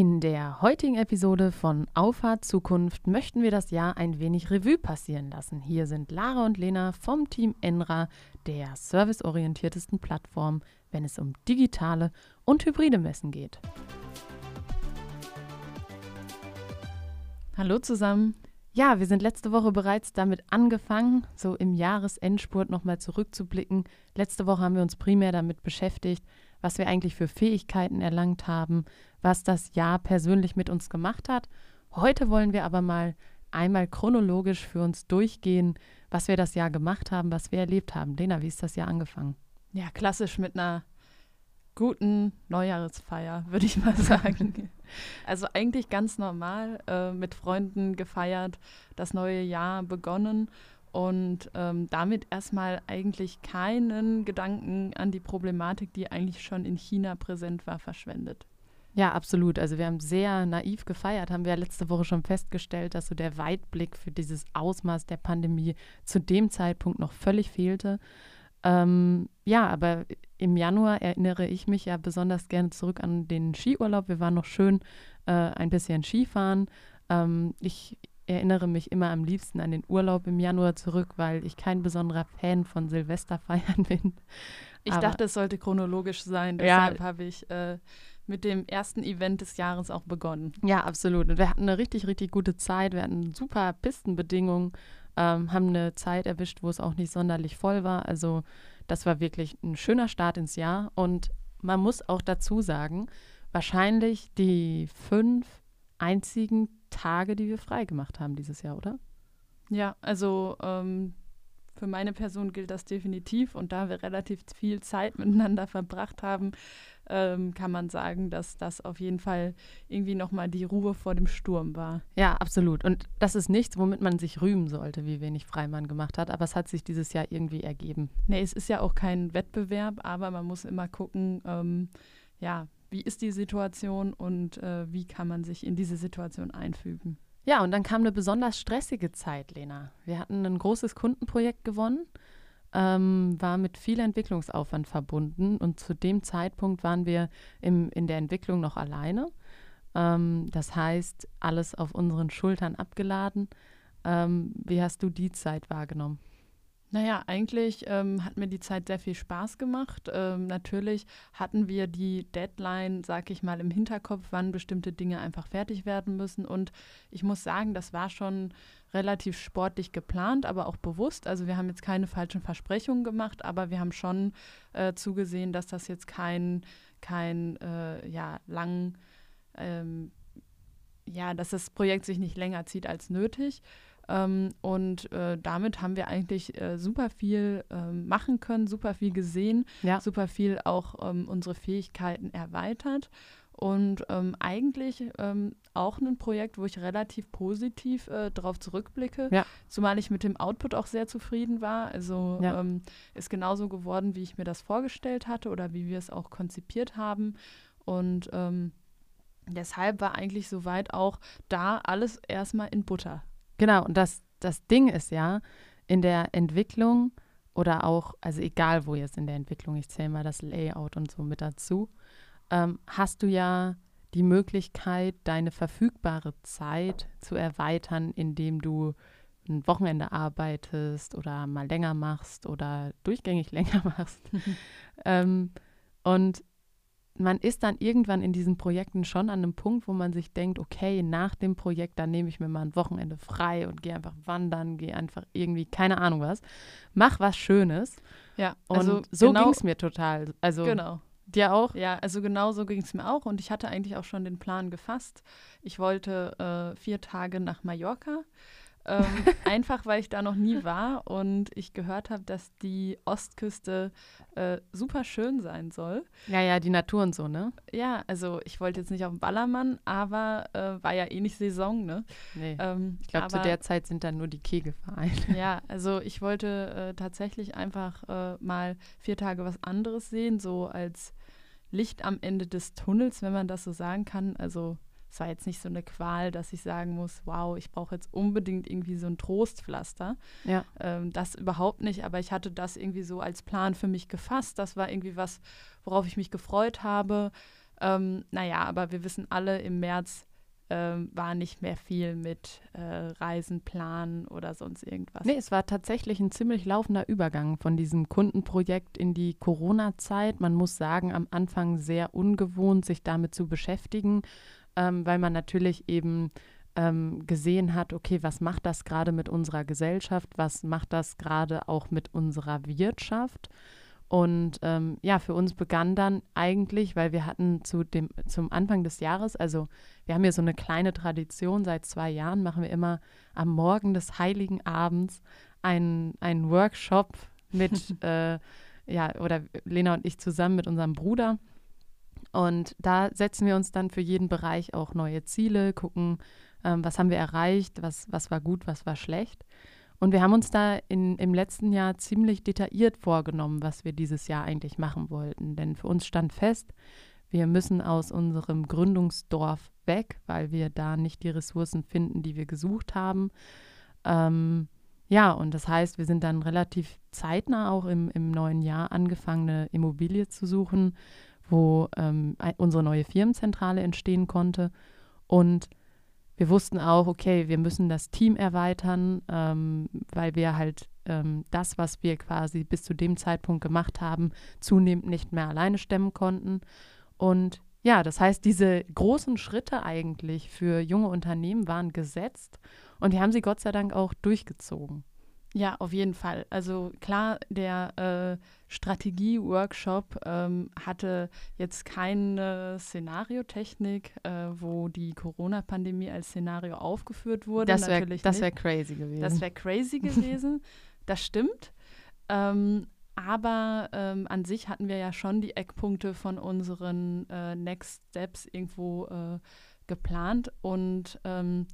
In der heutigen Episode von Auffahrt Zukunft möchten wir das Jahr ein wenig Revue passieren lassen. Hier sind Lara und Lena vom Team Enra, der serviceorientiertesten Plattform, wenn es um digitale und hybride Messen geht. Hallo zusammen. Ja, wir sind letzte Woche bereits damit angefangen, so im Jahresendspurt nochmal zurückzublicken. Letzte Woche haben wir uns primär damit beschäftigt, was wir eigentlich für Fähigkeiten erlangt haben, was das Jahr persönlich mit uns gemacht hat. Heute wollen wir aber mal einmal chronologisch für uns durchgehen, was wir das Jahr gemacht haben, was wir erlebt haben. Lena, wie ist das Jahr angefangen? Ja, klassisch mit einer guten Neujahresfeier, würde ich mal sagen. also eigentlich ganz normal äh, mit Freunden gefeiert, das neue Jahr begonnen und ähm, damit erstmal eigentlich keinen Gedanken an die Problematik, die eigentlich schon in China präsent war, verschwendet. Ja, absolut. Also wir haben sehr naiv gefeiert, haben wir ja letzte Woche schon festgestellt, dass so der Weitblick für dieses Ausmaß der Pandemie zu dem Zeitpunkt noch völlig fehlte. Ähm, ja, aber im Januar erinnere ich mich ja besonders gerne zurück an den Skiurlaub. Wir waren noch schön äh, ein bisschen Skifahren. Ähm, ich erinnere mich immer am liebsten an den Urlaub im Januar zurück, weil ich kein besonderer Fan von Silvesterfeiern bin. Ich Aber, dachte, es sollte chronologisch sein. Deshalb ja, habe ich äh, mit dem ersten Event des Jahres auch begonnen. Ja, absolut. Und wir hatten eine richtig, richtig gute Zeit. Wir hatten super Pistenbedingungen, ähm, haben eine Zeit erwischt, wo es auch nicht sonderlich voll war. Also das war wirklich ein schöner Start ins Jahr. Und man muss auch dazu sagen, wahrscheinlich die fünf einzigen Tage, die wir frei gemacht haben dieses Jahr, oder? Ja, also ähm, für meine Person gilt das definitiv. Und da wir relativ viel Zeit miteinander verbracht haben, ähm, kann man sagen, dass das auf jeden Fall irgendwie nochmal die Ruhe vor dem Sturm war. Ja, absolut. Und das ist nichts, womit man sich rühmen sollte, wie wenig Freimann gemacht hat. Aber es hat sich dieses Jahr irgendwie ergeben. Nee, es ist ja auch kein Wettbewerb, aber man muss immer gucken, ähm, ja, wie ist die Situation und äh, wie kann man sich in diese Situation einfügen. Ja, und dann kam eine besonders stressige Zeit, Lena. Wir hatten ein großes Kundenprojekt gewonnen, ähm, war mit viel Entwicklungsaufwand verbunden und zu dem Zeitpunkt waren wir im, in der Entwicklung noch alleine. Ähm, das heißt, alles auf unseren Schultern abgeladen. Ähm, wie hast du die Zeit wahrgenommen? Naja, eigentlich ähm, hat mir die Zeit sehr viel Spaß gemacht. Ähm, natürlich hatten wir die Deadline, sag ich mal, im Hinterkopf, wann bestimmte Dinge einfach fertig werden müssen. Und ich muss sagen, das war schon relativ sportlich geplant, aber auch bewusst. Also wir haben jetzt keine falschen Versprechungen gemacht, aber wir haben schon äh, zugesehen, dass das jetzt kein, kein äh, ja, lang, ähm, ja, dass das Projekt sich nicht länger zieht als nötig. Ähm, und äh, damit haben wir eigentlich äh, super viel ähm, machen können, super viel gesehen, ja. super viel auch ähm, unsere Fähigkeiten erweitert. Und ähm, eigentlich ähm, auch ein Projekt, wo ich relativ positiv äh, darauf zurückblicke, ja. zumal ich mit dem Output auch sehr zufrieden war. Also ja. ähm, ist genauso geworden, wie ich mir das vorgestellt hatte oder wie wir es auch konzipiert haben. Und ähm, deshalb war eigentlich soweit auch da alles erstmal in Butter. Genau, und das, das Ding ist ja, in der Entwicklung oder auch, also egal wo jetzt in der Entwicklung, ich zähle mal das Layout und so mit dazu, ähm, hast du ja die Möglichkeit, deine verfügbare Zeit zu erweitern, indem du ein Wochenende arbeitest oder mal länger machst oder durchgängig länger machst. ähm, und man ist dann irgendwann in diesen Projekten schon an einem Punkt, wo man sich denkt, okay, nach dem Projekt, dann nehme ich mir mal ein Wochenende frei und gehe einfach wandern, gehe einfach irgendwie, keine Ahnung was, mach was Schönes. Ja, also und so genau, ging es mir total. Also genau. Dir auch? Ja, also genau so ging es mir auch und ich hatte eigentlich auch schon den Plan gefasst. Ich wollte äh, vier Tage nach Mallorca ähm, einfach weil ich da noch nie war und ich gehört habe, dass die Ostküste äh, super schön sein soll. Ja, ja, die Natur und so, ne? Ja, also ich wollte jetzt nicht auf den Ballermann, aber äh, war ja eh nicht Saison, ne? Nee. Ähm, ich glaube, zu der Zeit sind dann nur die Kegelvereine. Ja, also ich wollte äh, tatsächlich einfach äh, mal vier Tage was anderes sehen, so als Licht am Ende des Tunnels, wenn man das so sagen kann. Also es war jetzt nicht so eine Qual, dass ich sagen muss, wow, ich brauche jetzt unbedingt irgendwie so ein Trostpflaster. Ja. Ähm, das überhaupt nicht, aber ich hatte das irgendwie so als Plan für mich gefasst. Das war irgendwie was, worauf ich mich gefreut habe. Ähm, naja, aber wir wissen alle, im März ähm, war nicht mehr viel mit äh, Reisen planen oder sonst irgendwas. Nee, es war tatsächlich ein ziemlich laufender Übergang von diesem Kundenprojekt in die Corona-Zeit. Man muss sagen, am Anfang sehr ungewohnt, sich damit zu beschäftigen, ähm, weil man natürlich eben ähm, gesehen hat, okay, was macht das gerade mit unserer Gesellschaft, was macht das gerade auch mit unserer Wirtschaft. Und ähm, ja, für uns begann dann eigentlich, weil wir hatten zu dem, zum Anfang des Jahres, also wir haben hier so eine kleine Tradition, seit zwei Jahren machen wir immer am Morgen des Heiligen Abends einen, einen Workshop mit, äh, ja, oder Lena und ich zusammen mit unserem Bruder. Und da setzen wir uns dann für jeden Bereich auch neue Ziele, gucken, ähm, was haben wir erreicht, was, was war gut, was war schlecht. Und wir haben uns da in, im letzten Jahr ziemlich detailliert vorgenommen, was wir dieses Jahr eigentlich machen wollten. Denn für uns stand fest, wir müssen aus unserem Gründungsdorf weg, weil wir da nicht die Ressourcen finden, die wir gesucht haben. Ähm, ja, und das heißt, wir sind dann relativ zeitnah auch im, im neuen Jahr angefangen, eine Immobilie zu suchen, wo ähm, unsere neue Firmenzentrale entstehen konnte. Und wir wussten auch, okay, wir müssen das Team erweitern, ähm, weil wir halt ähm, das, was wir quasi bis zu dem Zeitpunkt gemacht haben, zunehmend nicht mehr alleine stemmen konnten. Und ja, das heißt, diese großen Schritte eigentlich für junge Unternehmen waren gesetzt und die haben sie Gott sei Dank auch durchgezogen. Ja, auf jeden Fall. Also klar, der äh, Strategie-Workshop ähm, hatte jetzt keine Szenariotechnik, äh, wo die Corona-Pandemie als Szenario aufgeführt wurde. Das wäre wär crazy gewesen. Das wäre crazy gewesen. das stimmt. Ähm, aber ähm, an sich hatten wir ja schon die Eckpunkte von unseren äh, Next Steps irgendwo äh, geplant und ähm,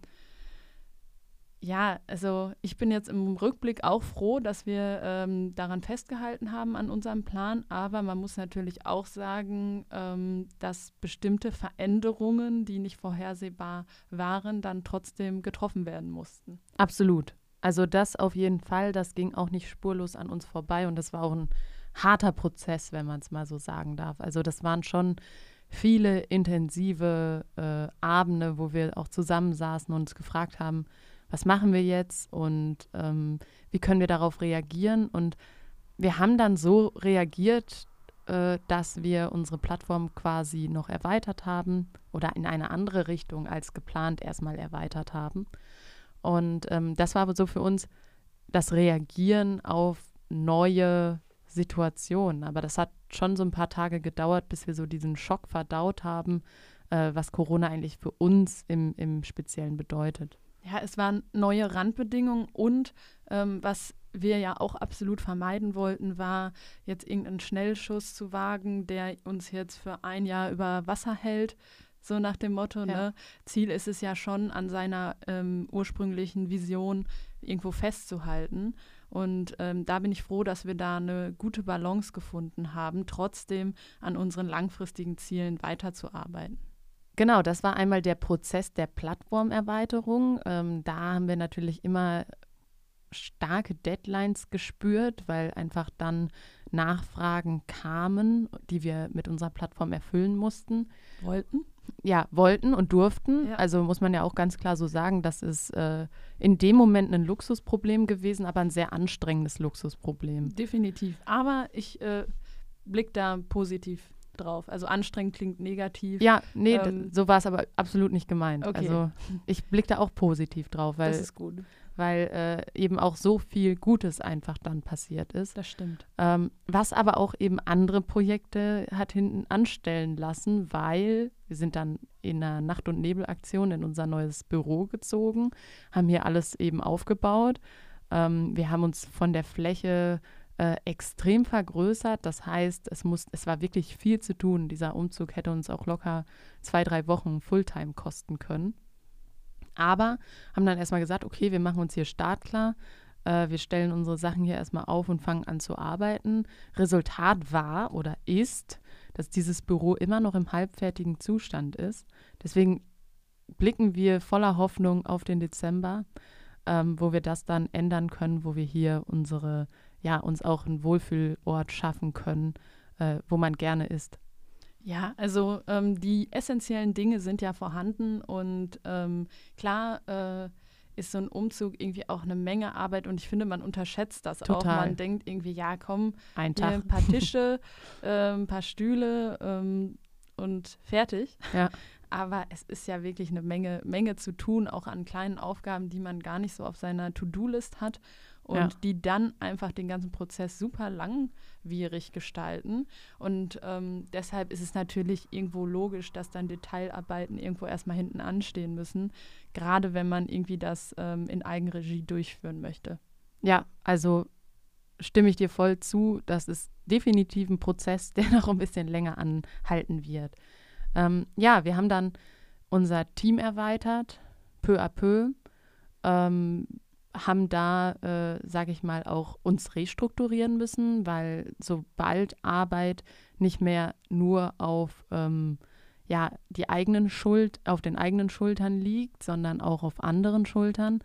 ja, also ich bin jetzt im Rückblick auch froh, dass wir ähm, daran festgehalten haben an unserem Plan, aber man muss natürlich auch sagen, ähm, dass bestimmte Veränderungen, die nicht vorhersehbar waren, dann trotzdem getroffen werden mussten. Absolut. Also das auf jeden Fall, das ging auch nicht spurlos an uns vorbei und das war auch ein harter Prozess, wenn man es mal so sagen darf. Also das waren schon viele intensive äh, Abende, wo wir auch zusammensaßen und uns gefragt haben, was machen wir jetzt und ähm, wie können wir darauf reagieren. Und wir haben dann so reagiert, äh, dass wir unsere Plattform quasi noch erweitert haben oder in eine andere Richtung als geplant erstmal erweitert haben. Und ähm, das war so für uns das Reagieren auf neue Situationen. Aber das hat schon so ein paar Tage gedauert, bis wir so diesen Schock verdaut haben, äh, was Corona eigentlich für uns im, im Speziellen bedeutet. Ja, es waren neue Randbedingungen und ähm, was wir ja auch absolut vermeiden wollten, war jetzt irgendeinen Schnellschuss zu wagen, der uns jetzt für ein Jahr über Wasser hält. So nach dem Motto, ja. ne? Ziel ist es ja schon, an seiner ähm, ursprünglichen Vision irgendwo festzuhalten. Und ähm, da bin ich froh, dass wir da eine gute Balance gefunden haben, trotzdem an unseren langfristigen Zielen weiterzuarbeiten. Genau, das war einmal der Prozess der Plattformerweiterung. Ähm, da haben wir natürlich immer starke Deadlines gespürt, weil einfach dann Nachfragen kamen, die wir mit unserer Plattform erfüllen mussten. Wollten? Ja, wollten und durften. Ja. Also muss man ja auch ganz klar so sagen, das ist äh, in dem Moment ein Luxusproblem gewesen, aber ein sehr anstrengendes Luxusproblem. Definitiv. Aber ich äh, blicke da positiv drauf. Also anstrengend klingt negativ. Ja, nee, ähm, so war es aber absolut nicht gemeint. Okay. Also ich blicke da auch positiv drauf, weil, das ist gut. weil äh, eben auch so viel Gutes einfach dann passiert ist. Das stimmt. Ähm, was aber auch eben andere Projekte hat hinten anstellen lassen, weil wir sind dann in einer Nacht- und Nebelaktion in unser neues Büro gezogen, haben hier alles eben aufgebaut. Ähm, wir haben uns von der Fläche äh, extrem vergrößert. Das heißt, es, muss, es war wirklich viel zu tun. Dieser Umzug hätte uns auch locker zwei, drei Wochen Fulltime kosten können. Aber haben dann erstmal gesagt, okay, wir machen uns hier startklar. Äh, wir stellen unsere Sachen hier erstmal auf und fangen an zu arbeiten. Resultat war oder ist, dass dieses Büro immer noch im halbfertigen Zustand ist. Deswegen blicken wir voller Hoffnung auf den Dezember, ähm, wo wir das dann ändern können, wo wir hier unsere ja, uns auch einen Wohlfühlort schaffen können, äh, wo man gerne ist. Ja, also ähm, die essentiellen Dinge sind ja vorhanden und ähm, klar äh, ist so ein Umzug irgendwie auch eine Menge Arbeit und ich finde, man unterschätzt das Total. auch. Man denkt irgendwie, ja, komm, Ein Tag. ein paar Tische, äh, ein paar Stühle ähm, und fertig. Ja. Aber es ist ja wirklich eine Menge, Menge zu tun, auch an kleinen Aufgaben, die man gar nicht so auf seiner To-Do-List hat und Ja. die dann einfach den ganzen Prozess super langwierig gestalten. Und ähm, deshalb ist es natürlich irgendwo logisch, dass dann Detailarbeiten irgendwo erstmal hinten anstehen müssen, gerade wenn man irgendwie das ähm, in Eigenregie durchführen möchte. Ja, also stimme ich dir voll zu. Das ist definitiv ein Prozess, der noch ein bisschen länger anhalten wird. Ähm, ja, wir haben dann unser Team erweitert, peu à peu, ähm, haben da, äh, sage ich mal, auch uns restrukturieren müssen, weil sobald Arbeit nicht mehr nur auf ähm, ja, die eigenen Schuld, auf den eigenen Schultern liegt, sondern auch auf anderen Schultern,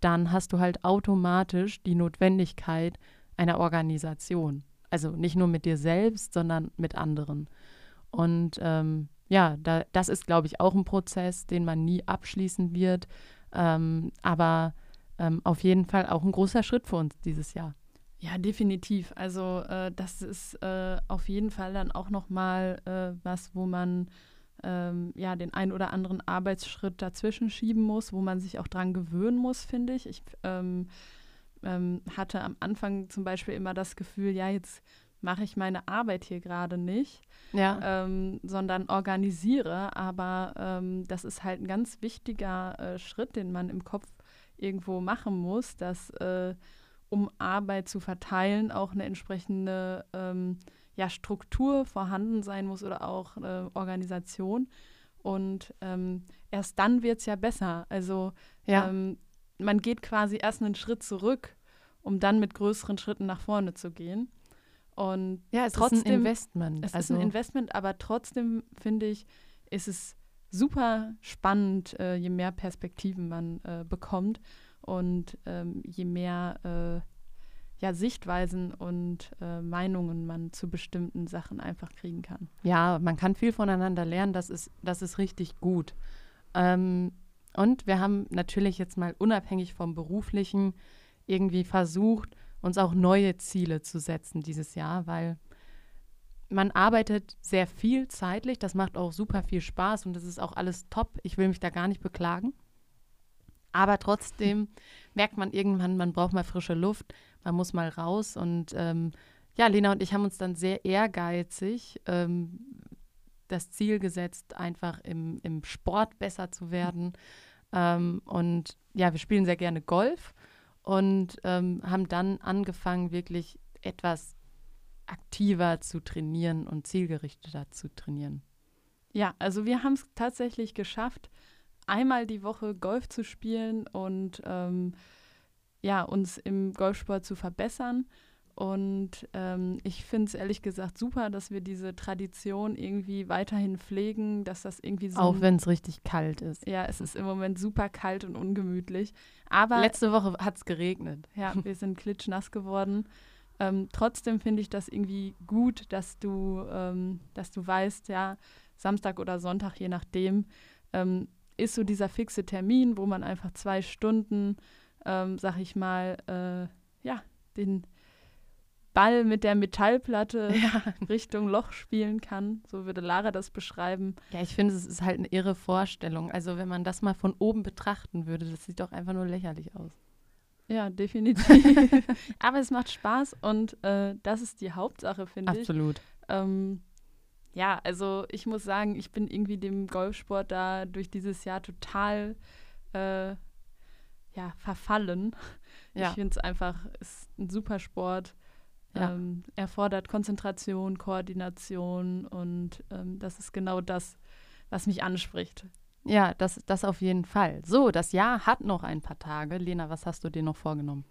dann hast du halt automatisch die Notwendigkeit einer Organisation. Also nicht nur mit dir selbst, sondern mit anderen. Und ähm, ja, da, das ist, glaube ich, auch ein Prozess, den man nie abschließen wird. Ähm, aber ähm, auf jeden Fall auch ein großer Schritt für uns dieses Jahr. Ja, definitiv. Also äh, das ist äh, auf jeden Fall dann auch nochmal äh, was, wo man ähm, ja den ein oder anderen Arbeitsschritt dazwischen schieben muss, wo man sich auch dran gewöhnen muss, finde ich. Ich ähm, ähm, hatte am Anfang zum Beispiel immer das Gefühl, ja, jetzt mache ich meine Arbeit hier gerade nicht, Ja, ähm, sondern organisiere. Aber ähm, das ist halt ein ganz wichtiger äh, Schritt, den man im Kopf irgendwo machen muss, dass äh, um Arbeit zu verteilen auch eine entsprechende ähm, ja, Struktur vorhanden sein muss oder auch äh, Organisation. Und ähm, erst dann wird es ja besser. Also ja, ähm, man geht quasi erst einen Schritt zurück, um dann mit größeren Schritten nach vorne zu gehen. Und ja, es ist trotzdem- ein Investment. es also, ist ein Investment, aber trotzdem finde ich, ist es super spannend, äh, je mehr Perspektiven man äh, bekommt und ähm, je mehr äh, ja, Sichtweisen und äh, Meinungen man zu bestimmten Sachen einfach kriegen kann. Ja, man kann viel voneinander lernen, das ist, das ist richtig gut. Ähm, und wir haben natürlich jetzt mal unabhängig vom beruflichen irgendwie versucht, uns auch neue Ziele zu setzen dieses Jahr, weil man arbeitet sehr viel zeitlich, das macht auch super viel Spaß und das ist auch alles top. Ich will mich da gar nicht beklagen. Aber trotzdem merkt man irgendwann, man braucht mal frische Luft, man muss mal raus. Und ähm, ja, Lena und ich haben uns dann sehr ehrgeizig ähm, das Ziel gesetzt, einfach im, im Sport besser zu werden. Ähm, und ja, wir spielen sehr gerne Golf und ähm, haben dann angefangen, wirklich etwas aktiver zu trainieren und zielgerichteter zu trainieren. Ja, also wir haben es tatsächlich geschafft, einmal die Woche Golf zu spielen und ähm, ja, uns im Golfsport zu verbessern. Und ähm, ich finde es ehrlich gesagt super, dass wir diese Tradition irgendwie weiterhin pflegen, dass das irgendwie so. Auch wenn es richtig kalt ist. ja, es ist im Moment super kalt und ungemütlich. Aber Letzte Woche hat es geregnet. ja, wir sind klitschnass geworden. Ähm, trotzdem finde ich das irgendwie gut, dass du, ähm, dass du weißt, ja, Samstag oder Sonntag, je nachdem, ähm, ist so dieser fixe Termin, wo man einfach zwei Stunden, ähm, sag ich mal, äh, ja, den Ball mit der Metallplatte Ja. Richtung Loch spielen kann. So würde Lara das beschreiben. Ja, ich finde, es ist halt eine irre Vorstellung. Also wenn man das mal von oben betrachten würde, das sieht doch einfach nur lächerlich aus. Ja, definitiv. Aber es macht Spaß und äh, das ist die Hauptsache, finde ich. Absolut. Ähm, ja, also ich muss sagen, ich bin irgendwie dem Golfsport da durch dieses Jahr total äh, ja, verfallen. Ja. Ich finde es einfach, ist ein super Sport. Ja. Ähm, erfordert Konzentration, Koordination und ähm, das ist genau das, was mich anspricht. Ja, das, das auf jeden Fall. So, das Jahr hat noch ein paar Tage. Lena, was hast du dir noch vorgenommen?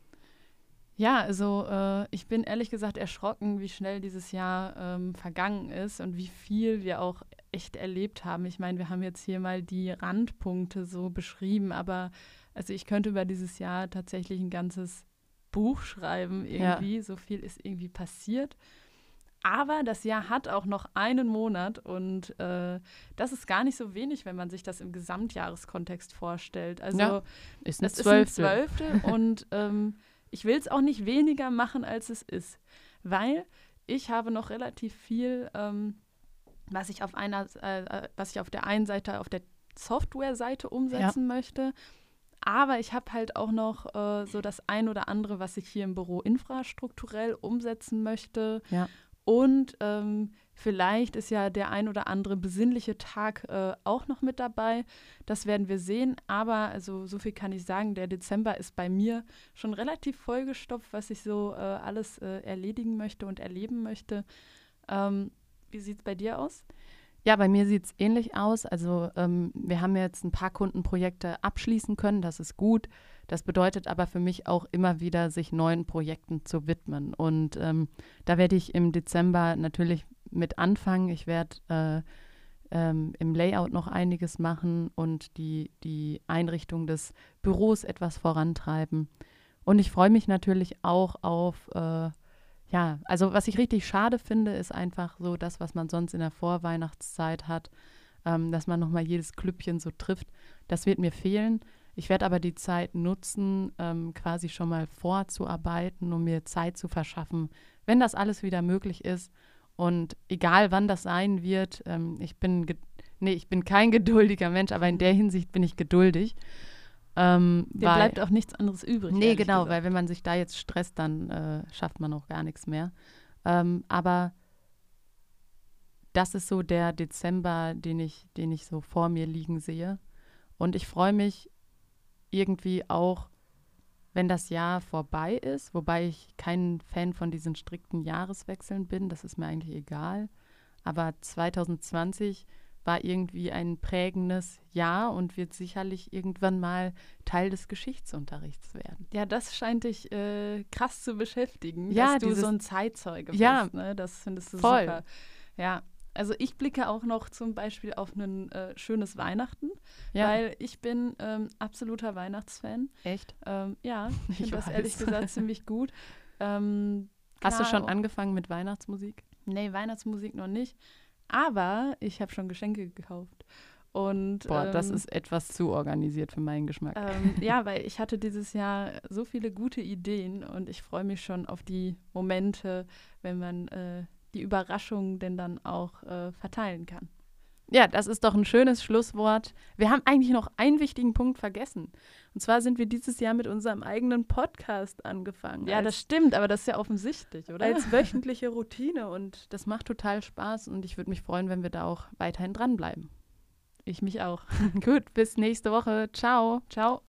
Ja, also äh, ich bin ehrlich gesagt erschrocken, wie schnell dieses Jahr ähm, vergangen ist und wie viel wir auch echt erlebt haben. Ich meine, wir haben jetzt hier mal die Randpunkte so beschrieben, aber also ich könnte über dieses Jahr tatsächlich ein ganzes Buch schreiben irgendwie. So viel ist irgendwie passiert. Aber das Jahr hat auch noch einen Monat und äh, das ist gar nicht so wenig, wenn man sich das im Gesamtjahreskontext vorstellt. Also Ja, Ist ein es ist ein. Zwölftel und ähm, ich will es auch nicht weniger machen, als es ist, weil ich habe noch relativ viel, ähm, was ich auf einer, äh, äh, was ich auf der einen Seite auf der Software-Seite umsetzen möchte. Aber ich habe halt auch noch äh, so das ein oder andere, was ich hier im Büro infrastrukturell umsetzen möchte. Ja. Und ähm, vielleicht ist ja der ein oder andere besinnliche Tag äh, auch noch mit dabei. Das werden wir sehen. Aber also so viel kann ich sagen, der Dezember ist bei mir schon relativ vollgestopft, was ich so äh, alles äh, erledigen möchte und erleben möchte. Ähm, wie sieht es bei dir aus? Ja, bei mir sieht es ähnlich aus. Also ähm, wir haben jetzt ein paar Kundenprojekte abschließen können, das ist gut. Das bedeutet aber für mich auch immer wieder, sich neuen Projekten zu widmen. Und ähm, da werde ich im Dezember natürlich mit anfangen. Ich werde äh, ähm, im Layout noch einiges machen und die, die Einrichtung des Büros etwas vorantreiben. Und ich freue mich natürlich auch auf äh, ja, also was ich richtig schade finde, ist einfach so das, was man sonst in der Vorweihnachtszeit hat, ähm, dass man nochmal jedes Klüppchen so trifft. Das wird mir fehlen. Ich werde aber die Zeit nutzen, ähm, quasi schon mal vorzuarbeiten, um mir Zeit zu verschaffen, wenn das alles wieder möglich ist. Und egal wann das sein wird, ähm, ich bin, nee, ich bin kein geduldiger Mensch, aber in der Hinsicht bin ich geduldig. Ähm, Dir weil- bleibt auch nichts anderes übrig. Nee, genau, gesagt. weil wenn man sich da jetzt stresst, dann äh, schafft man auch gar nichts mehr. Ähm, aber das ist so der Dezember, den ich, den ich so vor mir liegen sehe. Und ich freue mich irgendwie auch, wenn das Jahr vorbei ist, wobei ich kein Fan von diesen strikten Jahreswechseln bin, das ist mir eigentlich egal. Aber 2020 war irgendwie ein prägendes Jahr und wird sicherlich irgendwann mal Teil des Geschichtsunterrichts werden. Ja, das scheint dich äh, krass zu beschäftigen, Ja, dass du dieses- so ein Zeitzeuge Ja. bist. Ne? Das findest du Voll. super. Ja, also ich blicke auch noch zum Beispiel auf ein äh, schönes Weihnachten, Ja, weil ich bin ähm, absoluter Weihnachtsfan. echt. Ähm, ja, ich finde das ehrlich gesagt ziemlich gut. Ähm, Hast du schon angefangen mit Weihnachtsmusik? Nee, Weihnachtsmusik noch nicht. Aber ich habe schon Geschenke gekauft. Und, Boah, das ähm, ist etwas zu organisiert für meinen Geschmack. Ähm, ja, weil ich hatte dieses Jahr so viele gute Ideen und ich freue mich schon auf die Momente, wenn man äh, die Überraschungen denn dann auch äh, verteilen kann. Ja, das ist doch ein schönes Schlusswort. Wir haben eigentlich noch einen wichtigen Punkt vergessen. Und zwar sind wir dieses Jahr mit unserem eigenen Podcast angefangen. Ja, als, das stimmt, aber das ist ja offensichtlich, oder? als wöchentliche Routine. Und das macht total Spaß. Und ich würde mich freuen, wenn wir da auch weiterhin dranbleiben. ich mich auch. Gut, bis nächste Woche. Ciao. Ciao.